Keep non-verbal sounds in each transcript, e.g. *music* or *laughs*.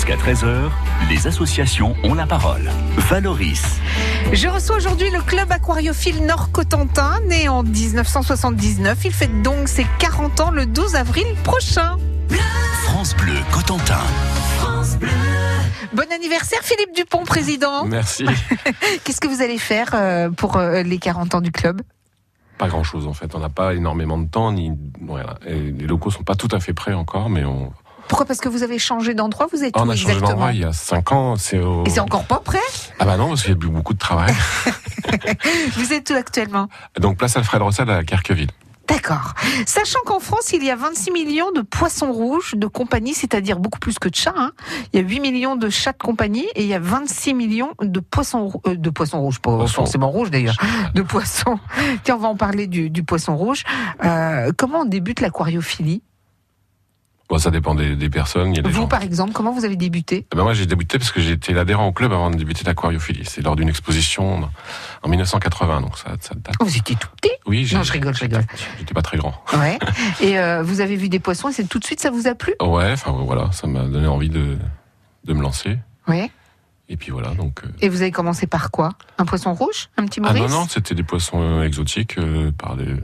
Jusqu'à 13h, les associations ont la parole. Valoris. Je reçois aujourd'hui le club aquariophile Nord-Cotentin, né en 1979. Il fête donc ses 40 ans le 12 avril prochain. France Bleu Cotentin. Bon anniversaire Philippe Dupont, président. Merci. *laughs* Qu'est-ce que vous allez faire euh, pour euh, les 40 ans du club? Pas grand chose en fait. On n'a pas énormément de temps. Ni... Voilà. Et les locaux sont pas tout à fait prêts encore, mais on. Pourquoi Parce que vous avez changé d'endroit Vous êtes on où a changé d'endroit il y a 5 ans. C'est au... Et c'est encore pas prêt Ah bah non, parce qu'il y a eu beaucoup de travail. *laughs* *laughs* Vous êtes où actuellement Donc place Alfred Rossel à Kerqueville. D'accord. Sachant qu'en France, il y a 26 millions de poissons rouges de compagnie, c'est-à-dire beaucoup plus que de chats. hein. Il y a 8 millions de chats de compagnie et il y a 26 millions de poissons, euh, de poissons rouges, pas forcément rouges d'ailleurs, de poissons. *laughs* Tiens, on va en parler du, du poisson rouge. Euh, comment on débute l'aquariophilie? Bon, ça dépend des, des personnes. Il y a des Vous, gens. par exemple, comment vous avez débuté Eh ben moi j'ai débuté parce que été l'adhérent au club avant de débuter l'aquariophilie. C'est lors d'une exposition en 1980, donc ça, ça date. Oh, Vous étiez tout petit Oui, Non, je rigole, je rigole. J'étais pas très grand. Ouais. *laughs* Et euh, vous avez vu des poissons et c'est tout de suite, ça vous a plu Ouais, enfin voilà, ça m'a donné envie de, de me lancer. Ouais. Et puis voilà, donc. euh, Et vous avez commencé par quoi? Un poisson rouge? Un petit Ah Maurice non, non, c'était des poissons euh, exotiques euh, par des.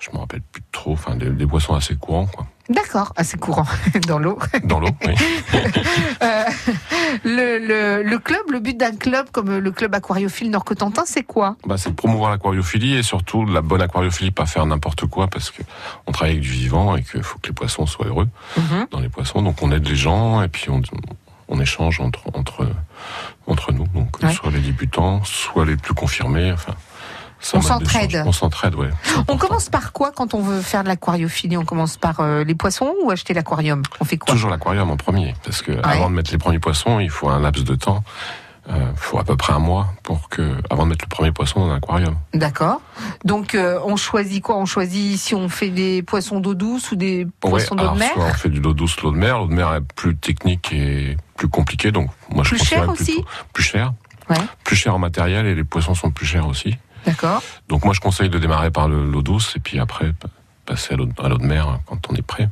Je me rappelle plus trop, enfin des, des poissons assez courants, quoi. D'accord, assez courant *laughs* dans l'eau. Dans l'eau, oui. *laughs* Euh, le, le, le club, le but d'un club comme le club aquariophile Nord-Cotentin, c'est quoi? Bah, c'est de promouvoir l'aquariophilie et surtout la bonne aquariophilie, pas faire n'importe quoi parce que on travaille avec du vivant et qu'il faut que les poissons soient heureux dans les poissons. Donc on aide les gens et puis on, on échange entre, entre, entre nous. Donc Ouais. soit les débutants, soit les plus confirmés. Enfin, On s'entraide. On s'entraide, ouais. On commence par quoi quand on veut faire de l'aquariophilie? On commence par euh, les poissons ou acheter l'aquarium? On fait quoi? Toujours l'aquarium en premier, parce que avant de mettre les premiers poissons, il faut un laps de temps. Il faut à peu près un mois pour que, avant de mettre le premier poisson dans un aquarium. D'accord. Donc euh, on choisit quoi? On choisit si on fait des poissons d'eau douce ou des poissons Ouais, d'eau de mer? soit on fait du l'eau douce, l'eau de mer. L'eau de mer est plus technique et plus compliquée, donc moi je Plus cher aussi Plus cher. Ouais. Plus cher en matériel et les poissons sont plus chers aussi. D'accord. Donc moi je conseille de démarrer par le- l'eau douce et puis après pa- passer à l'eau de mer quand on est prêt.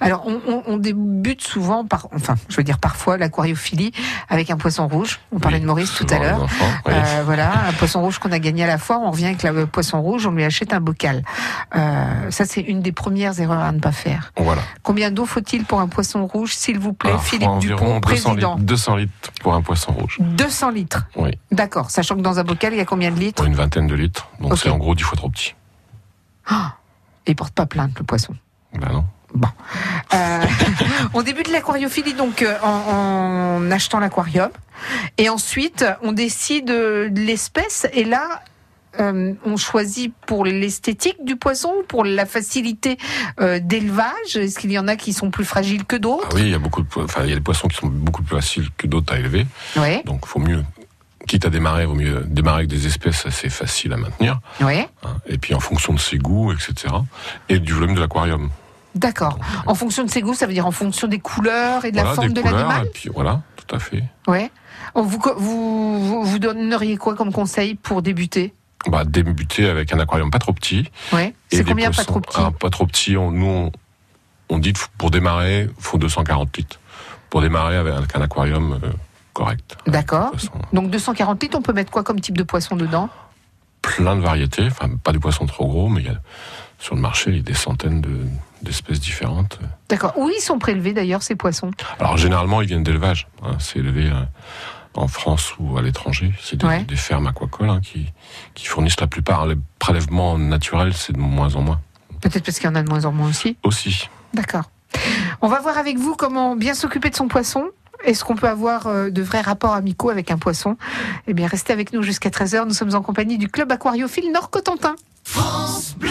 Alors, on, on- on débute souvent par, enfin, je veux dire parfois l'aquariophilie avec un poisson rouge. On parlait Oui, de Maurice tout à l'heure. oui. Euh, voilà, un poisson rouge qu'on a gagné à la foire. On revient avec le poisson rouge, on lui achète un bocal. Euh, ça, c'est une des premières erreurs à ne pas faire. Voilà. Combien d'eau faut-il pour un poisson rouge, s'il vous plaît, Alors, faut Philippe environ Dupont, 200 président? litres, 200 litres pour un poisson rouge. 200 litres. Oui, D'accord. Sachant que dans un bocal, il y a combien de litres? Une vingtaine de litres. Donc c'est en gros 10 fois trop petit. Et il porte pas plainte, le poisson. Ben non. Bon. Euh, *laughs* on débute l'aquariophilie donc euh, en, en achetant l'aquarium. Et ensuite, on décide euh, de l'espèce. Et là, euh, on choisit pour l'esthétique du poisson, ou pour la facilité euh, d'élevage. Est-ce qu'il y en a qui sont plus fragiles que Ah d'autres oui, il y a beaucoup de, enfin il y a des poissons qui sont beaucoup plus faciles que d'autres à élever. Oui, Donc faut mieux, quitte à démarrer, vaut mieux démarrer avec des espèces assez faciles à maintenir. oui. hein, et puis en fonction de ses goûts, etc. Et du volume de l'aquarium. D'accord. En fonction de ses goûts, ça veut dire en fonction des couleurs et de la forme des de l'animal et puis voilà, tout à fait. Oui. Vous, vous, donneriez quoi comme conseil pour débuter? Bah, débuter avec un aquarium pas trop petit. Oui. et C'est combien pas poissons- trop petit? Ah, Pas trop petit. On, nous, on, on dit que pour démarrer, faut 240 litres. Pour démarrer avec un aquarium euh, correct. D'accord. Donc 240 litres, on peut mettre quoi comme type de poisson dedans? Plein de variétés. Enfin, pas des poissons trop gros, mais il y a, sur le marché, il y a des centaines de- d'espèces différentes. D'accord. Où ils sont prélevés d'ailleurs ces poissons? Alors généralement, ils viennent d'élevage. hein. c'est élevé euh, en France ou à l'étranger. C'est des, Ouais. des fermes aquacoles hein, qui, qui fournissent la plupart. Les prélèvements naturels, c'est de moins en moins. Peut-être parce qu'il y en a de moins en moins aussi. Aussi. D'accord. On va voir avec vous comment bien s'occuper de son poisson. Est-ce qu'on peut avoir euh, de vrais rapports amicaux avec un poisson? Eh bien, restez avec nous jusqu'à 13h. Nous sommes en compagnie du club aquariophile Nord-Cotentin. France Bleu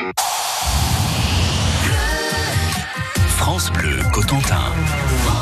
Bleu Cotentin.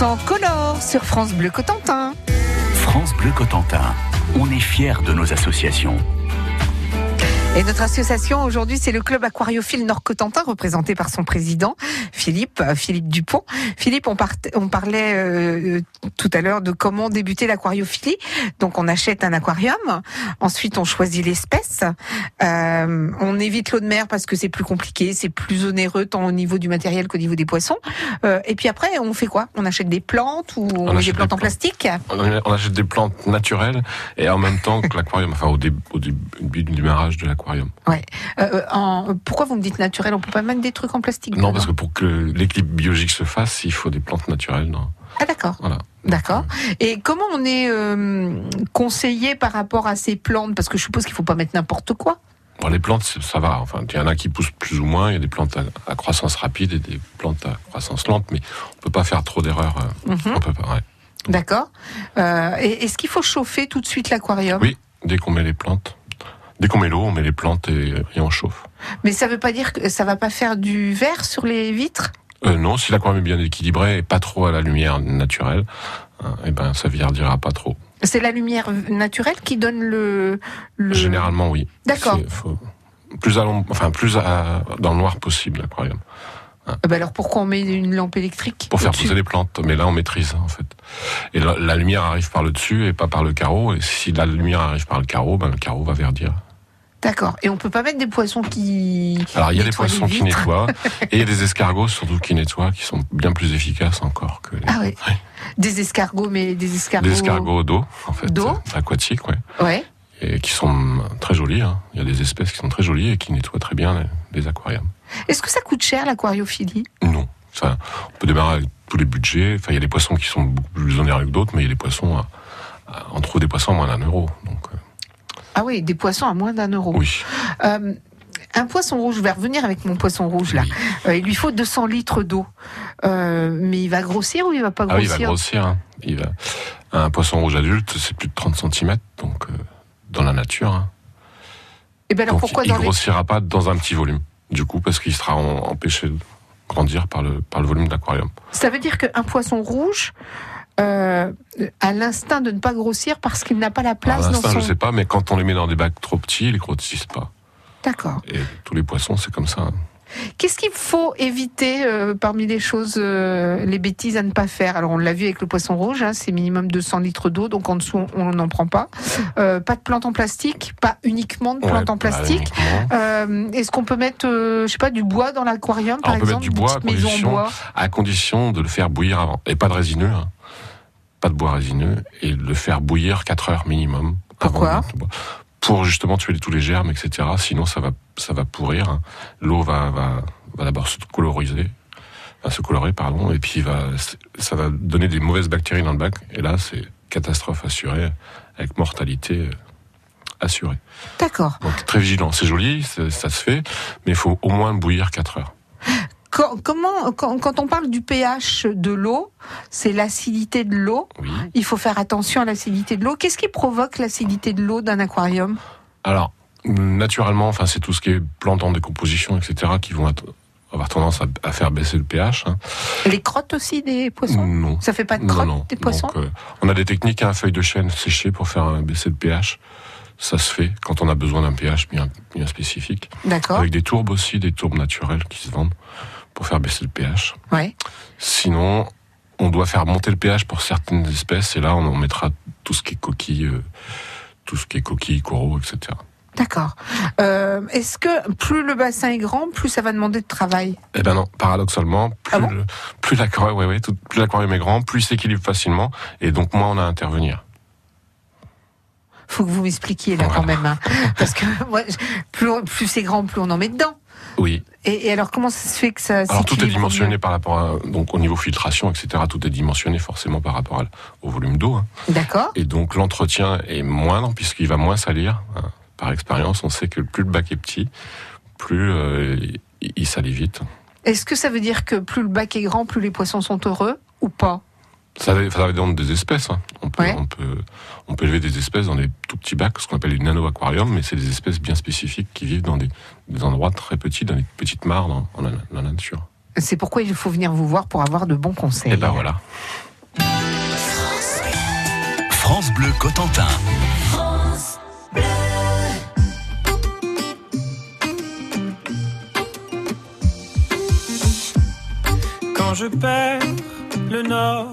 100% sur France Bleu Cotentin. France Bleu Cotentin, on est fiers de nos associations. Et notre association aujourd'hui, c'est le club aquariophile Nord-Cotentin, représenté par son président, Philippe, euh, Philippe Dupont. Philippe, on, part- on parlait euh, tout à l'heure de comment débuter l'aquariophilie. Donc on achète un aquarium, ensuite on choisit l'espèce, Euh, on évite l'eau de mer parce que c'est plus compliqué, c'est plus onéreux tant au niveau du matériel qu'au niveau des poissons. Euh, et puis après, on fait quoi? On achète des plantes ou on des plantes des en plastique? On on achète des plantes naturelles et en même temps que l'aquarium, enfin au début, au début du démarrage de l'aquarium. Ouais. Euh, en, pourquoi vous me dites naturel? On peut pas mettre des trucs en plastique Non, parce que pour que l'équilibre biologique se fasse, il faut des plantes naturelles. Non. Ah d'accord. Voilà. D'accord. Et comment on est euh, conseillé par rapport à ces plantes? Parce que je suppose qu'il faut pas mettre n'importe quoi. Bon, les plantes, ça va. Enfin, il y en a qui poussent plus ou moins. Il y a des plantes à, croissance rapide et des plantes à croissance lente, mais on peut pas faire trop d'erreurs. euh, Mhm. On peut pas. ouais. D'accord. Euh, Est-ce qu'il faut chauffer tout de suite l'aquarium? Oui, dès qu'on met les plantes. Dès qu'on met l'eau, on met les plantes et, et on chauffe. Mais ça veut pas dire que ça va pas faire du verre sur les vitres? Euh, non, si l'aquarium est bien équilibré et pas trop à la lumière naturelle, hein, eh ben ça verdira pas trop. C'est la lumière naturelle qui donne le. le... Généralement, oui. D'accord. Faut- Plus à l'ombre- enfin plus à- dans le noir possible l'aquarium, Ah bah alors pourquoi on met une lampe électrique pour faire pousser les plantes. Mais là, on maîtrise en fait. Et la, la lumière arrive par le dessus et pas par le carreau. Et si la lumière arrive par le carreau, ben le carreau va verdir. D'accord. Et on peut pas mettre des poissons qui. Alors il y a des poissons qui nettoient *laughs* et il y a des escargots surtout qui nettoient, qui sont bien plus efficaces encore que les, Ah. Ouais. Des escargots, mais des escargots. des escargots d'eau en fait, D'eau aquatiques, ouais. Ouais. et qui sont très jolies. hein. Il y a des espèces qui sont très jolies et qui nettoient très bien les, les aquariums. Est-ce que ça coûte cher l'aquariophilie? Non, ça, on peut démarrer avec tous les budgets. Enfin, il y a des poissons qui sont beaucoup plus onéreux que d'autres, mais il y a des poissons, à- à- on trouve des poissons à moins d'un euro. Donc, euh, Ah oui, des poissons à moins d'un euro. oui. Euh, un poisson rouge, je vais revenir avec mon poisson rouge là. Oui. Euh, il lui faut 200 litres d'eau. Euh, mais il va grossir ou il va pas Ah oui, il grossir va grossir. hein. Il va... Un poisson rouge adulte, c'est plus de 30 cm, donc euh, dans la nature. hein. Et ben alors donc pourquoi il les... grossira pas dans un petit volume, du coup, parce qu'il sera en- empêché de grandir par le, par le volume de l'aquarium. Ça veut dire qu'un poisson rouge euh, a l'instinct de ne pas grossir parce qu'il n'a pas la À place dans l'instant, son. je sais pas, mais quand on les met dans des bacs trop petits, ils grossissent pas. D'accord. Et tous les poissons, c'est comme ça. Qu'est-ce qu'il faut éviter euh, parmi les choses, euh, les bêtises à ne pas faire? Alors on l'a vu avec le poisson rouge, hein, c'est minimum 200 litres d'eau, donc en dessous on n'en prend pas. Euh, pas de plantes en plastique, pas uniquement de plantes Ouais, en plastique. Est-ce qu'on peut mettre, je sais pas, du bois dans l'aquarium, par Alors, on peut exemple, mettre du bois à condition- bois? à condition de le faire bouillir avant. Et pas de résineux, hein. Pas de bois résineux, et le faire bouillir 4 heures minimum. avant Pourquoi de. Pour justement tuer tous les germes, etc. Sinon, ça va, ça va pourrir. hein. L'eau va, va, va d'abord se coloriser, va se colorer, pardon, et puis va, ça va donner des mauvaises bactéries dans le bac. Et là, c'est catastrophe assurée, avec mortalité euh, assurée. D'accord. Donc très vigilant. C'est joli, ça se fait, mais il faut au moins bouillir 4 heures. Quand, comment, quand, quand on parle du pH de l'eau, c'est l'acidité de l'eau. Oui. Il faut faire attention à l'acidité de l'eau. Qu'est-ce qui provoque l'acidité de l'eau d'un aquarium? Alors, naturellement, enfin, c'est tout ce qui est plantes en décomposition, etc., qui vont être- avoir tendance à, faire baisser le pH. hein. Les crottes aussi des poissons? Non. Ça fait pas de crottes non. des poissons? Donc, euh, on a des techniques à feuille de chêne séchée pour faire baisser le pH. Ça se fait quand on a besoin d'un pH bien, bien spécifique. D'accord. Avec des tourbes aussi, des tourbes naturelles qui se vendent pour faire baisser le pH. Ouais. Sinon, on doit faire monter le pH pour certaines espèces et là, on en mettra tout ce qui est coquilles, euh, tout ce qui est coquilles, coraux, etc. D'accord. Euh, Est-ce que plus le bassin est grand, plus ça va demander de travail? Eh ben non, paradoxalement, plus, Ah bon? le- plus l'aquarium, ouais, ouais, tout- plus l'aquarium est grand, plus il s'équilibre facilement, et donc moins on a à intervenir. Faut que vous m'expliquiez là Voilà. quand même, hein. *laughs* parce que moi, plus, plus c'est grand, plus on en met dedans. Oui. Et, et alors comment ça se fait que ça Alors tout est dimensionné par rapport à, donc au niveau filtration, etc. Tout est dimensionné forcément par rapport à- au volume d'eau, hein. D'accord. et donc l'entretien est moindre puisqu'il va moins salir. hein. Par expérience, on sait que plus le bac est petit, plus euh, il, il salit vite. Est-ce que ça veut dire que plus le bac est grand, plus les poissons sont heureux ou pas? Ça, va- ça va dépendre des espèces. hein. On, peut, Ouais. on, peut, on peut élever des espèces dans des tout petits bacs, ce qu'on appelle des nano-aquariums, mais c'est des espèces bien spécifiques qui vivent dans des, des endroits très petits, dans des petites mares dans, dans la, dans la nature. C'est pourquoi il faut venir vous voir pour avoir de bons conseils. Et ben voilà. France Bleu Cotentin. Quand je perds le nord,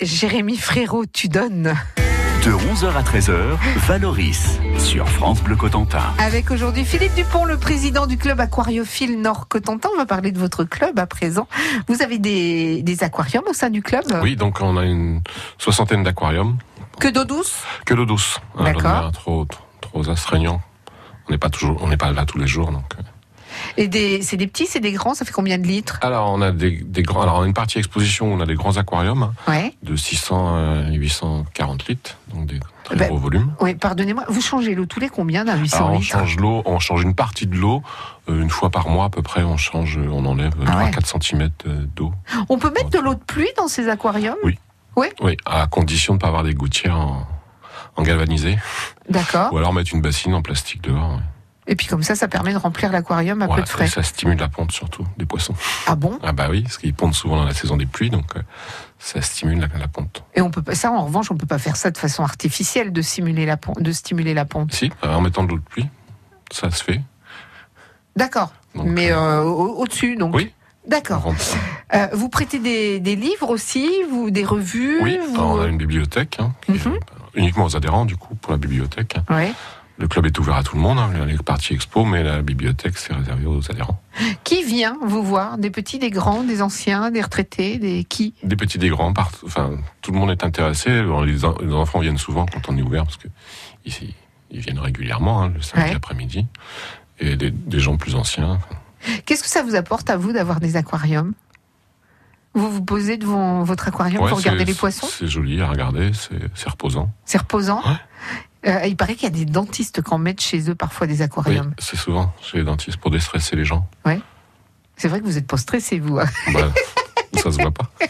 Jérémy Frérot, tu donnes. De 11h à 13h, Valoris sur France Bleu Cotentin. Avec aujourd'hui Philippe Dupont, le président du club aquariophile Nord-Cotentin. On va parler de votre club à présent. Vous avez des, des aquariums au sein du club? Oui, donc on a une soixantaine d'aquariums. Que d'eau douce? Que l'eau douce. hein, de D'accord. mer trop, trop astreignant. On n'est pas toujours, on n'est pas là tous les jours, donc. Euh. Et des, c'est des petits, c'est des grands, ça fait combien de litres Alors on a des, des grands, alors on a une partie exposition où on a des grands aquariums hein, Ouais. de 600 à 840 litres, donc des très Ben, gros volumes. Oui, pardonnez-moi, vous changez l'eau tous les combien d'un 800 Alors on litres change l'eau, on change une partie de l'eau euh, une fois par mois à peu près. On change, on enlève Ah ouais. 3-4 cm d'eau. On peut mettre de l'eau de pluie dans ces aquariums Oui. Oui, à condition de pas avoir des gouttières en, en galvanisé, D'accord. ou alors mettre une bassine en plastique dehors. ouais. Et puis comme ça, ça permet de remplir l'aquarium à peu de frais. et ça stimule la ponte surtout des poissons. Ah bon? Ah bah oui, parce qu'ils pondent souvent dans la saison des pluies, donc euh, ça stimule la, la ponte. Et on peut pas, ça en revanche, on peut pas faire ça de façon artificielle, de simuler la ponte, de stimuler la ponte. Si, euh, en mettant de l'eau de pluie, ça se fait. D'accord. Mais euh, au- au-dessus, donc. Oui. D'accord. Euh, vous prêtez des, des livres aussi, vous des revues. Oui, vous- on a une bibliothèque, hein, qui Mhm. uniquement aux adhérents du coup pour la bibliothèque. Ouais. Le club est ouvert à tout le monde, hein, les parties expo, mais la bibliothèque c'est réservé aux adhérents. Qui vient vous voir? Des petits, des grands, des anciens, des retraités, des qui? Des petits, des grands, part- enfin tout le monde est intéressé. Les, en- les enfants viennent souvent quand on est ouvert parce que ici ils viennent régulièrement hein, le samedi Ouais. après-midi. Et des, des gens plus anciens. Qu'est-ce que ça vous apporte à vous d'avoir des aquariums? Vous vous posez devant votre aquarium Ouais, pour regarder les poissons? C'est joli à regarder, c'est c'est reposant. C'est reposant Ouais. Euh, Il paraît qu'il y a des dentistes qui en mettent chez eux parfois des Oui, aquariums. c'est souvent chez les dentistes pour déstresser les gens. C'est vrai que vous êtes pas stressé, vous. hein. Bah, ça se voit pas. *laughs*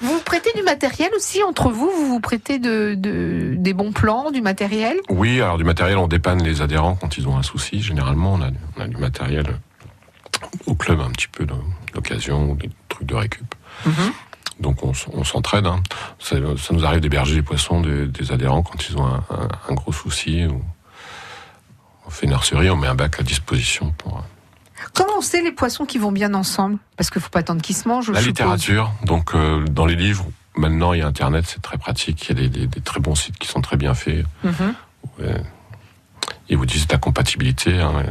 Vous prêtez du matériel aussi entre vous? Vous vous prêtez de, de- des bons plans, du matériel? Oui, alors du matériel, on dépanne les adhérents quand ils ont un souci. Généralement, on a, on a du matériel au club un petit peu d'occasion ou des trucs de récup. Mhm. Donc on, s'entraide. hein. Ça, ça nous arrive d'héberger les poissons des, des adhérents quand ils ont un, un- un gros souci. ou- on fait une nurserie, on met un bac à disposition pour euh, Comment on sait les poissons qui vont bien ensemble? Parce qu'il faut pas attendre qu'ils se mangent. la littérature. Donc euh, dans les livres, maintenant il y a Internet, c'est très pratique. Il y a des, des- des très bons sites qui sont très bien faits. Mhm. Ouais. Ils vous disent la compatibilité, hein,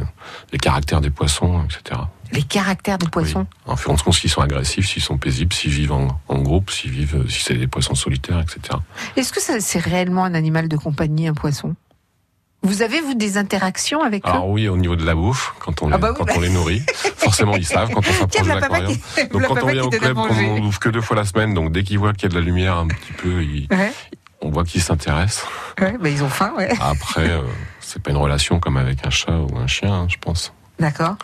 les caractères des poissons, etc. Les caractères des poissons. Oui. En fonction de s'ils sont agressifs, s'ils sont paisibles, s'ils vivent en, en groupe, s'ils vivent, si c'est des poissons solitaires, etc. Est-ce que c'est réellement un animal de compagnie, un poisson? Vous avez, vous, des interactions avec eux? Alors oui, au niveau de la bouffe, quand on, Ah les, bah oui, quand bah. on les nourrit, *laughs* forcément ils savent quand on s'approche de l'aquarium. qui, *laughs* Donc quand on vient au club, comme on ouvre que deux fois la semaine, donc dès qu'ils voient qu'il y a de la lumière un petit peu, ils- Ouais. on voit qu'ils s'intéressent. Ouais, bah, ils ont faim, ouais. Après, euh, c'est pas une relation comme avec un chat ou un chien, hein, je pense. D'accord.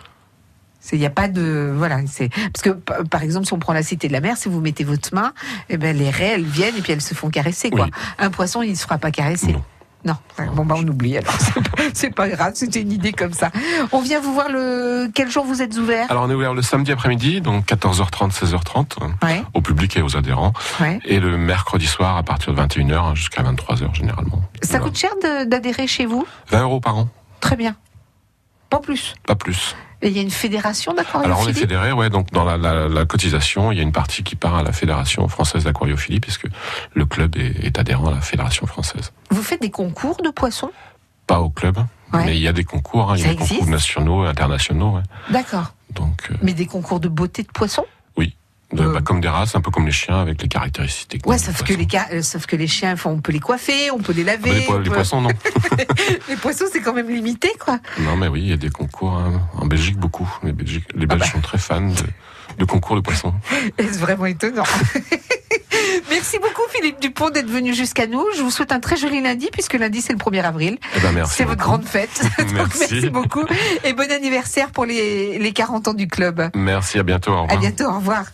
Il n'y a pas de voilà, c'est parce que pa- par exemple si on prend la cité de la mer, si vous mettez votre main, eh ben les raies elles viennent et puis elles se font caresser quoi. Oui. Un poisson il ne se fera pas caresser. Non. Bon bah on oublie alors. *laughs* C'est pas- pas grave, c'était une idée comme ça. On vient vous voir le quel jour vous êtes ouvert? Alors, on est ouvert le samedi après-midi, donc 14h30, 16h30, euh, Ouais, au public et aux adhérents. ouais. Et le mercredi soir, à partir de 21h jusqu'à 23h, généralement. Ça Voilà. coûte cher d'adhérer chez vous? 20 euros par an, Très bien. Pas plus. pas plus. Et il y a une fédération Alors, on est d'aquariophilie fédéré, ouais, donc dans la, la- la cotisation, il y a une partie qui part à la Fédération française d'aquariophilie, puisque le club est, est adhérent à la Fédération française. Vous faites des concours de poissons? Pas au club, Ouais. mais il y a des concours, hein, il y a des concours nationaux et internationaux. ouais. D'accord. Donc, euh, Mais des concours de beauté de poissons? De- Euh. bah, comme des races, un peu comme les chiens, avec les caractéristiques. Ouais, du sauf que, les, euh, sauf que les chiens, on peut les coiffer, on peut les Ah, laver. mais les, po- poissons, non. *laughs* Les poissons, c'est quand même limité, quoi. non, mais oui, il y a des concours hein, en Belgique, beaucoup. Les, Belgiques, les Ah Belges bah. sont très fans de, de concours de poissons. C'est vraiment étonnant? *laughs* Merci beaucoup, Philippe Dupont, d'être venu jusqu'à nous. Je vous souhaite un très joli lundi, puisque lundi, c'est le 1er avril. Eh ben, merci. C'est votre grande fête. *laughs* Donc, Merci. merci beaucoup. Et bon anniversaire pour les, les 40 ans du club. Merci, à bientôt. Au revoir. À bientôt. Au revoir.